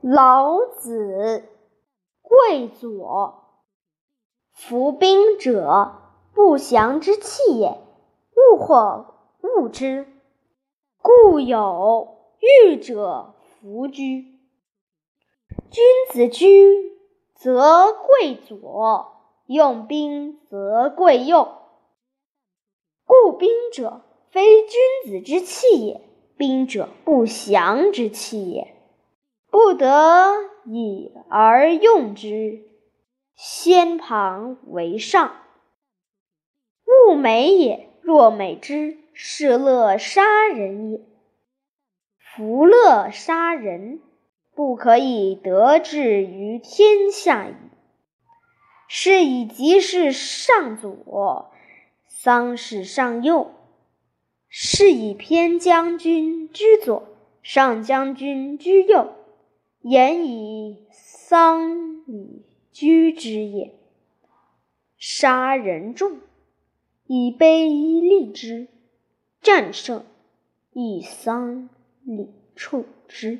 老子·贵左。服兵者，不祥之器也。物或物之，故有欲者弗居。君子居则贵左，用兵则贵右。故兵者，非君子之器也。兵者，不祥之器也。不得已而用之，先旁为上。物美也，若美之，是乐杀人也。夫乐杀人，不可以得志于天下矣。是以吉事上左，丧事上右。是以偏将军居左，上将军居右。言以丧礼居之也。杀人众，以悲立之；战胜，以丧礼处之。